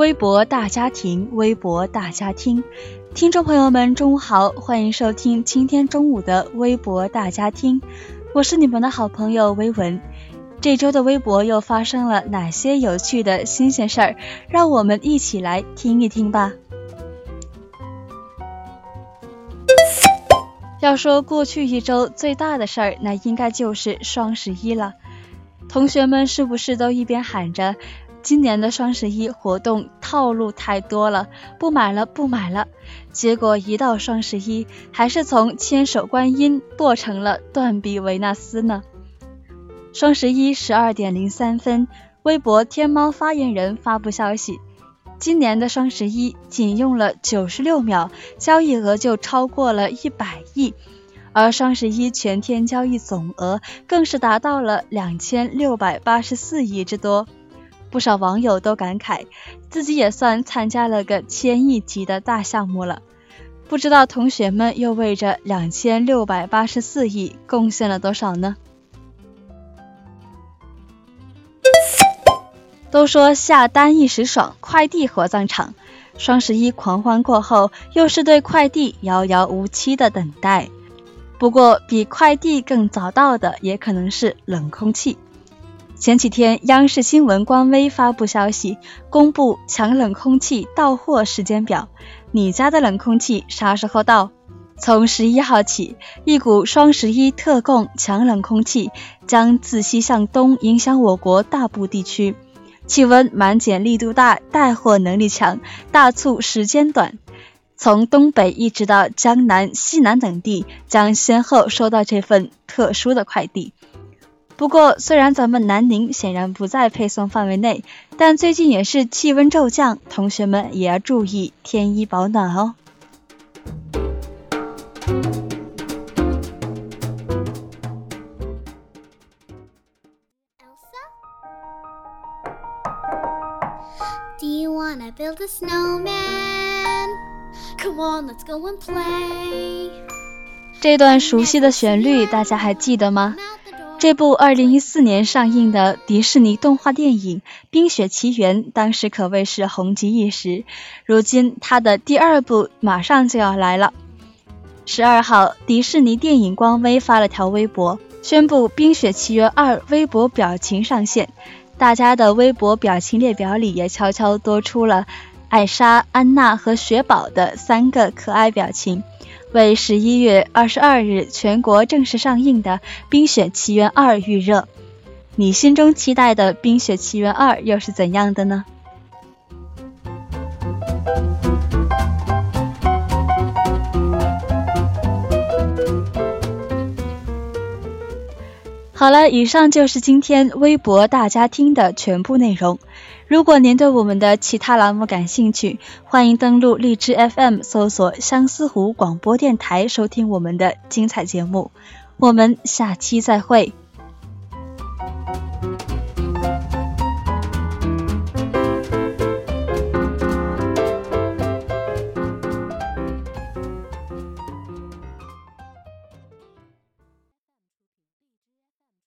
微博大家庭，微博大家听，听众朋友们，中午好，欢迎收听今天中午的微博大家听，我是你们的好朋友微文。这周的微博又发生了哪些有趣的新鲜事儿？让我们一起来听一听吧。要说过去一周最大的事儿，那应该就是双十一了。同学们是不是都一边喊着？今年的双十一活动套路太多了，不买了不买了。结果一到双十一，还是从千手观音剁成了断臂维纳斯呢。双十一十二点零三分，微博天猫发言人发布消息，今年的双十一仅用了九十六秒，交易额就超过了一百亿，而双十一全天交易总额更是达到了两千六百八十四亿之多。不少网友都感慨，自己也算参加了个千亿级的大项目了。不知道同学们又为这两千六百八十四亿贡献了多少呢？都说下单一时爽，快递火葬场。双十一狂欢过后，又是对快递遥遥无期的等待。不过，比快递更早到的，也可能是冷空气。前几天，央视新闻官微发布消息，公布抢冷空气到货时间表。你家的冷空气啥时候到？从十一号起，一股双十一特供强冷空气将自西向东影响我国大部地区，气温满减力度大，带货能力强，大促时间短。从东北一直到江南、西南等地，将先后收到这份特殊的快递。不过，虽然咱们南宁显然不在配送范围内，但最近也是气温骤降，同学们也要注意添衣保暖哦。Build a snowman. Come on, let's go and play. 这段熟悉的旋律，大家还记得吗？这部2014年上映的迪士尼动画电影《冰雪奇缘》当时可谓是红极一时，如今它的第二部马上就要来了。十二号，迪士尼电影官微发了条微博，宣布《冰雪奇缘二》微博表情上线。大家的微博表情列表里也悄悄多出了艾莎、安娜和雪宝的三个可爱表情。为十一月二十二日全国正式上映的《冰雪奇缘二》预热，你心中期待的《冰雪奇缘二》又是怎样的呢？好了，以上就是今天微博大家听的全部内容。如果您对我们的其他栏目感兴趣，欢迎登录荔枝 FM 搜索相思湖广播电台收听我们的精彩节目。我们下期再会。